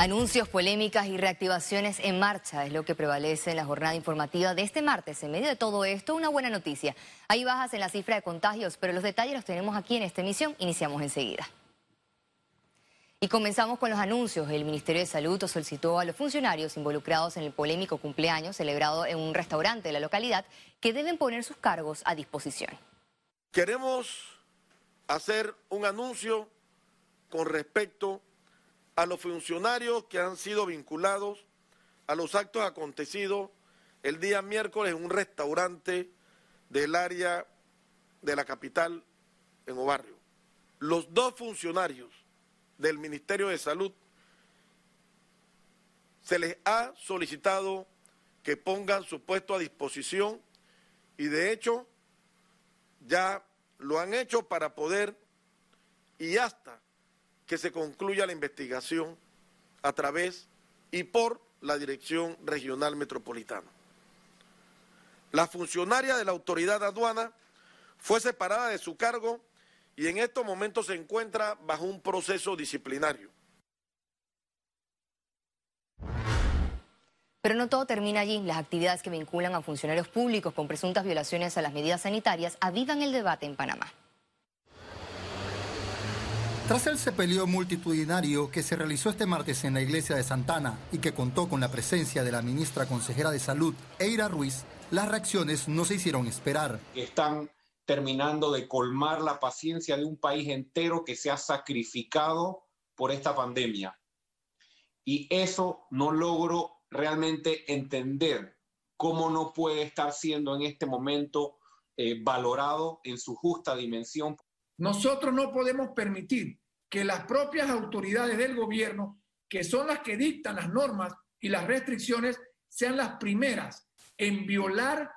Anuncios, polémicas y reactivaciones en marcha es lo que prevalece en la jornada informativa de este martes. En medio de todo esto, una buena noticia. Hay bajas en la cifra de contagios, pero los detalles los tenemos aquí en esta emisión. Iniciamos enseguida. Y comenzamos con los anuncios. El Ministerio de Salud solicitó a los funcionarios involucrados en el polémico cumpleaños celebrado en un restaurante de la localidad que deben poner sus cargos a disposición. Queremos hacer un anuncio con respecto a los funcionarios que han sido vinculados a los actos acontecidos el día miércoles en un restaurante del área de la capital en Obarrio. Los dos funcionarios del Ministerio de Salud se les ha solicitado que pongan su puesto a disposición y de hecho ya lo han hecho para poder y hasta que se concluya la investigación a través y por la Dirección Regional Metropolitana. La funcionaria de la autoridad aduana fue separada de su cargo y en estos momentos se encuentra bajo un proceso disciplinario. Pero no todo termina allí. Las actividades que vinculan a funcionarios públicos con presuntas violaciones a las medidas sanitarias avivan el debate en Panamá. Tras el sepelio multitudinario que se realizó este martes en la iglesia de Santana y que contó con la presencia de la ministra consejera de Salud, Eira Ruiz, las reacciones no se hicieron esperar. Están terminando de colmar la paciencia de un país entero que se ha sacrificado por esta pandemia. Y eso no logro realmente entender cómo no puede estar siendo en este momento eh, valorado en su justa dimensión. Nosotros no podemos permitir que las propias autoridades del gobierno, que son las que dictan las normas y las restricciones, sean las primeras en violar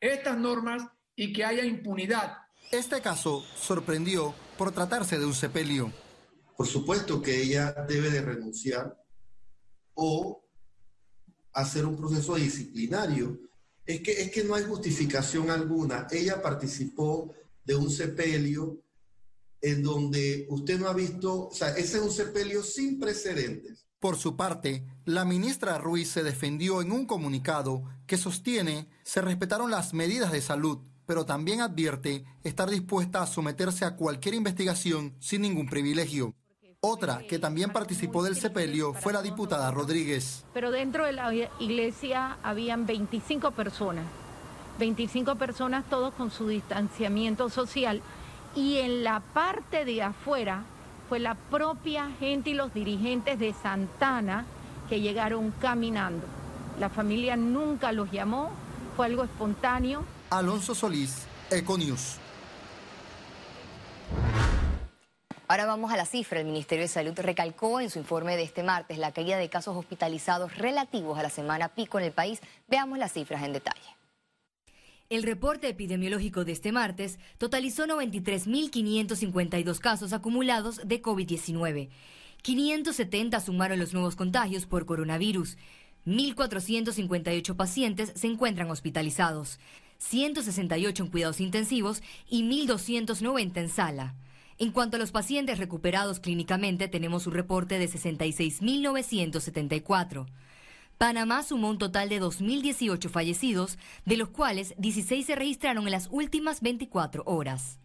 estas normas y que haya impunidad. Este caso sorprendió por tratarse de un sepelio. Por supuesto que ella debe de renunciar o hacer un proceso disciplinario. Es que, es que no hay justificación alguna. Ella participó de un sepelio en donde usted no ha visto, o sea, ese es un sepelio sin precedentes. Por su parte, la ministra Ruiz se defendió en un comunicado que sostiene se respetaron las medidas de salud, pero también advierte estar dispuesta a someterse a cualquier investigación sin ningún privilegio. Otra que también participó del sepelio fue la diputada Rodríguez. Pero dentro de la iglesia habían 25 personas, 25 personas todos con su distanciamiento social y en la parte de afuera fue la propia gente y los dirigentes de Santana que llegaron caminando. La familia nunca los llamó, fue algo espontáneo. Alonso Solís, Econius. Ahora vamos a la cifra. El Ministerio de Salud recalcó en su informe de este martes la caída de casos hospitalizados relativos a la semana pico en el país. Veamos las cifras en detalle. El reporte epidemiológico de este martes totalizó 93.552 casos acumulados de COVID-19. 570 sumaron los nuevos contagios por coronavirus. 1.458 pacientes se encuentran hospitalizados, 168 en cuidados intensivos y 1.290 en sala. En cuanto a los pacientes recuperados clínicamente, tenemos un reporte de 66.974. Panamá sumó un total de 2.018 fallecidos, de los cuales 16 se registraron en las últimas 24 horas.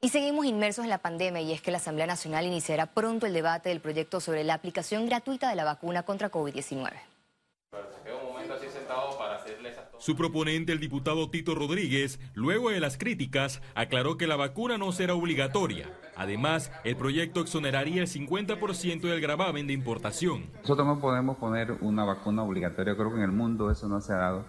Y seguimos inmersos en la pandemia y es que la Asamblea Nacional iniciará pronto el debate del proyecto sobre la aplicación gratuita de la vacuna contra COVID-19. Su proponente, el diputado Tito Rodríguez, luego de las críticas, aclaró que la vacuna no será obligatoria. Además, el proyecto exoneraría el 50% del gravamen de importación. Nosotros no podemos poner una vacuna obligatoria, creo que en el mundo eso no se ha dado.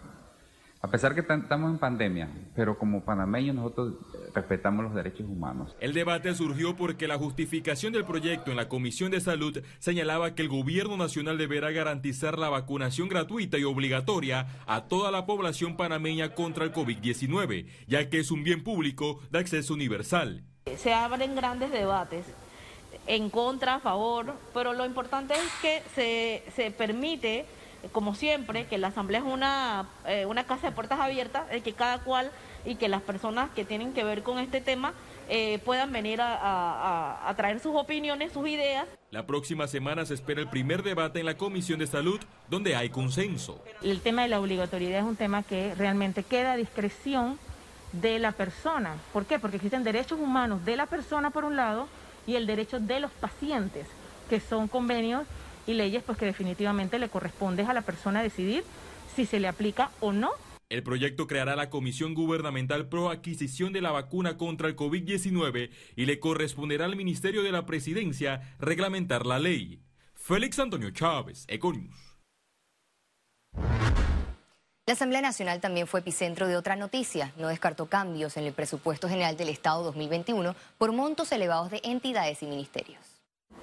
A pesar que estamos en pandemia, pero como panameños nosotros eh, respetamos los derechos humanos. El debate surgió porque la justificación del proyecto en la Comisión de Salud señalaba que el gobierno nacional deberá garantizar la vacunación gratuita y obligatoria a toda la población panameña contra el COVID-19, ya que es un bien público de acceso universal. Se abren grandes debates en contra, a favor, pero lo importante es que se, se permite como siempre, que la Asamblea es una, eh, una casa de puertas abiertas, de que cada cual y que las personas que tienen que ver con este tema eh, puedan venir a, a, traer sus opiniones, sus ideas. La próxima semana se espera el primer debate en la Comisión de Salud, donde hay consenso. El tema de la obligatoriedad es un tema que realmente queda a discreción de la persona. ¿Por qué? Porque existen derechos humanos de la persona por un lado y el derecho de los pacientes, que son convenios y leyes pues que definitivamente le corresponde a la persona decidir si se le aplica o no el proyecto creará la Comisión Gubernamental Pro Adquisición de la Vacuna contra el COVID-19 y le corresponderá al Ministerio de la Presidencia reglamentar la ley. Félix Antonio Chávez, Econius. La Asamblea Nacional también fue epicentro de otra noticia. No descartó cambios en el presupuesto general del Estado 2021 por montos elevados de entidades y ministerios.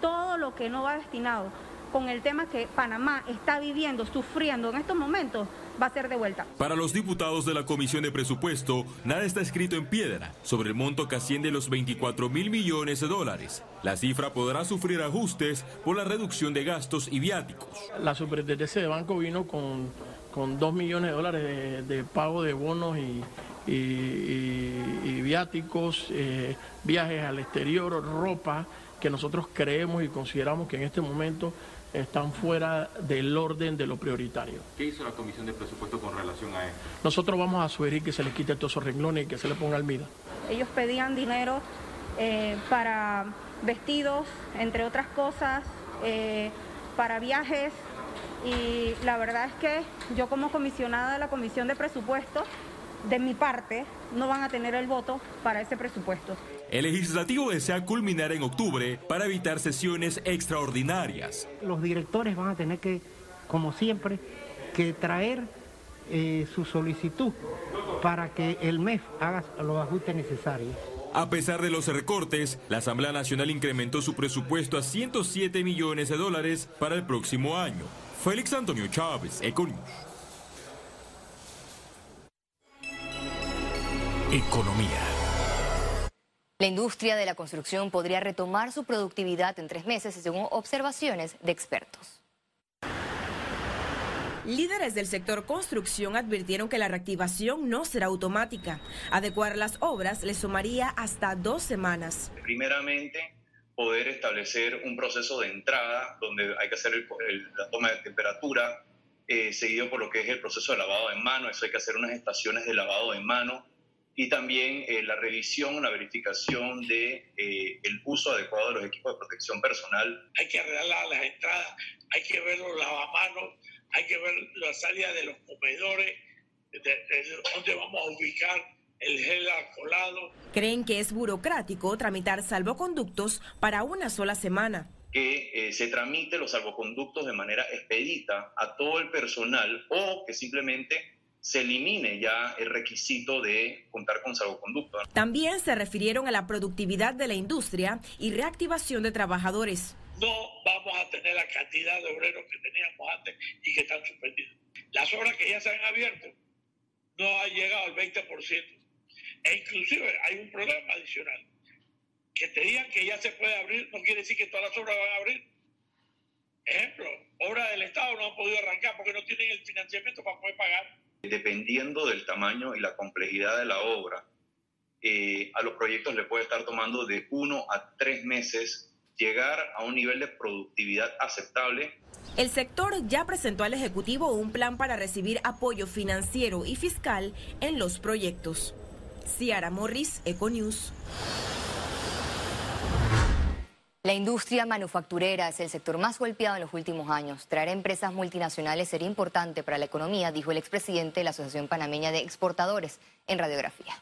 Todo lo que no va destinado con el tema que Panamá está viviendo, sufriendo en estos momentos, va a ser de vuelta. Para los diputados de la Comisión de Presupuesto, nada está escrito en piedra sobre el monto que asciende los 24 mil millones de dólares. La cifra podrá sufrir ajustes por la reducción de gastos y viáticos. La superintendencia de banco vino con, con 2 millones de dólares de, pago de bonos y, y, viáticos, eh, viajes al exterior, ropa, que nosotros creemos y consideramos que en este momento están fuera del orden de lo prioritario. ¿Qué hizo la Comisión de Presupuesto con relación a esto? Nosotros vamos a sugerir que se les quite todos esos renglones y que se le ponga almida. Ellos pedían dinero eh, para vestidos, entre otras cosas, eh, para viajes y la verdad es que yo como comisionada de la Comisión de Presupuesto, de mi parte, no van a tener el voto para ese presupuesto. El legislativo desea culminar en octubre para evitar sesiones extraordinarias. Los directores van a tener que, como siempre, que traer eh, su solicitud para que el MEF haga los ajustes necesarios. A pesar de los recortes, la Asamblea Nacional incrementó su presupuesto a 107 millones de dólares para el próximo año. Félix Antonio Chávez, Econius. Economía. La industria de la construcción podría retomar su productividad en tres meses, según observaciones de expertos. Líderes del sector construcción advirtieron que la reactivación no será automática. Adecuar las obras le sumaría hasta dos semanas. Primeramente, poder establecer un proceso de entrada donde hay que hacer la toma de temperatura, eh, seguido por lo que es el proceso de lavado en mano. Eso hay que hacer unas estaciones de lavado en mano y también eh, la revisión, la verificación de eh, el uso adecuado de los equipos de protección personal. Hay que arreglar las entradas, hay que ver los lavamanos, hay que ver la salida de los comedores, de, dónde vamos a ubicar el gel alcoholado. Creen que es burocrático tramitar salvoconductos para una sola semana que eh, se tramite los salvoconductos de manera expedita a todo el personal o que simplemente se elimine ya el requisito de contar con salvoconducto. También se refirieron a la productividad de la industria y reactivación de trabajadores. No vamos a tener la cantidad de obreros que teníamos antes y que están suspendidos. Las obras que ya se han abierto no han llegado al 20%. E inclusive hay un problema adicional. Que te digan que ya se puede abrir no quiere decir que todas las obras van a abrir. Ejemplo, obras del Estado no han podido arrancar porque no tienen el financiamiento para poder pagar dependiendo del tamaño y la complejidad de la obra, eh, a los proyectos le puede estar tomando de uno a tres meses llegar a un nivel de productividad aceptable. El sector ya presentó al Ejecutivo un plan para recibir apoyo financiero y fiscal en los proyectos. Ciara Morris, Econews. La industria manufacturera es el sector más golpeado en los últimos años. Traer empresas multinacionales sería importante para la economía, dijo el expresidente de la Asociación Panameña de Exportadores en radiografía.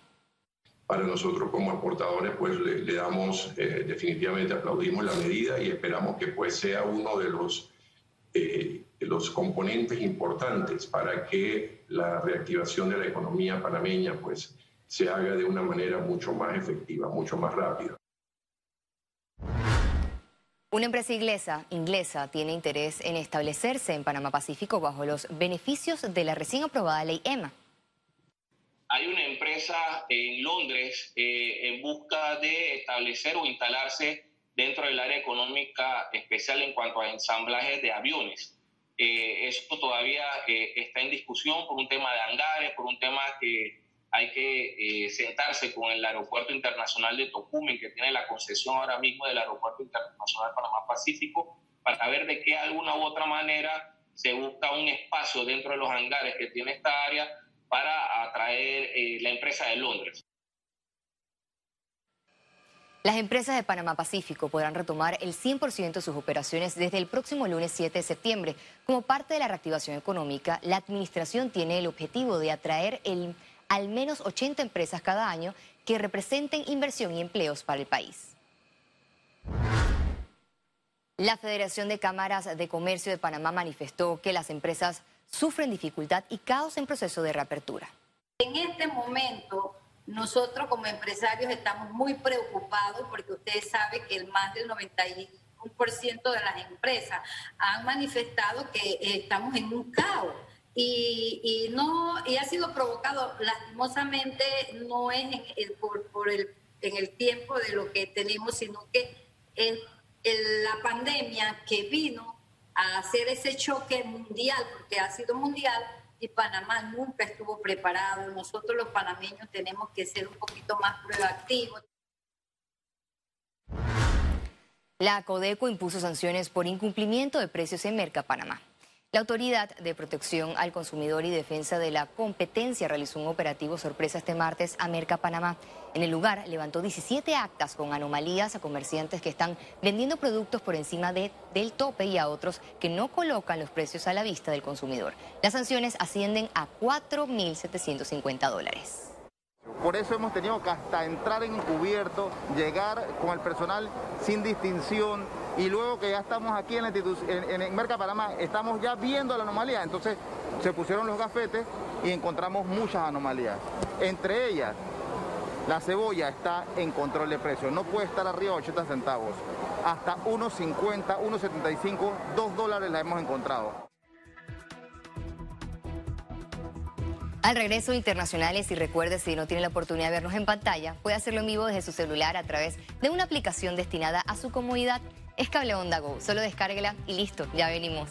Para nosotros como exportadores, pues le, damos, eh, definitivamente aplaudimos la medida y esperamos que pues sea uno de los, eh, los componentes importantes para que la reactivación de la economía panameña pues se haga de una manera mucho más efectiva, mucho más rápida. Una empresa inglesa, inglesa tiene interés en establecerse en Panamá Pacífico bajo los beneficios de la recién aprobada ley EMA. Hay una empresa en Londres eh, en busca de establecer o instalarse dentro del área económica especial en cuanto a ensamblaje de aviones. Eh, eso todavía eh, está en discusión por un tema de hangares, por un tema que hay que eh, sentarse con el Aeropuerto Internacional de Tocumen, que tiene la concesión ahora mismo del Aeropuerto Internacional Panamá Pacífico, para ver de qué alguna u otra manera se busca un espacio dentro de los hangares que tiene esta área para atraer eh, la empresa de Londres. Las empresas de Panamá Pacífico podrán retomar el 100% de sus operaciones desde el próximo lunes 7 de septiembre. Como parte de la reactivación económica, la administración tiene el objetivo de atraer el, al menos 80 empresas cada año que representen inversión y empleos para el país. La Federación de Cámaras de Comercio de Panamá manifestó que las empresas sufren dificultad y caos en proceso de reapertura. En este momento nosotros como empresarios estamos muy preocupados porque ustedes saben que el más del 91% de las empresas han manifestado que estamos en un caos. Y, no y ha sido provocado lastimosamente no es en el, por, el, en el tiempo de lo que tenemos sino que en la pandemia que vino a hacer ese choque mundial porque ha sido mundial y Panamá nunca estuvo preparado. Nosotros los panameños tenemos que ser un poquito más proactivos. La Codeco impuso sanciones por incumplimiento de precios en Merca Panamá. La Autoridad de Protección al Consumidor y Defensa de la Competencia realizó un operativo sorpresa este martes a Merca Panamá. En el lugar levantó 17 actas con anomalías a comerciantes que están vendiendo productos por encima de, del tope y a otros que no colocan los precios a la vista del consumidor. Las sanciones ascienden a 4.750 dólares. Por eso hemos tenido que hasta entrar en encubierto, llegar con el personal sin distinción, y luego que ya estamos aquí en, la en, en Merca Panamá, estamos ya viendo la anomalía, entonces se pusieron los gafetes y encontramos muchas anomalías. Entre ellas, la cebolla está en control de precio, no puede estar arriba de 80 centavos, hasta 1.50, 1.75, 2 dólares la hemos encontrado. Al regreso internacionales y recuerde si no tiene la oportunidad de vernos en pantalla, puede hacerlo en vivo desde su celular a través de una aplicación destinada a su comodidad es Cable Onda Go. Solo descárguela y listo, ya venimos.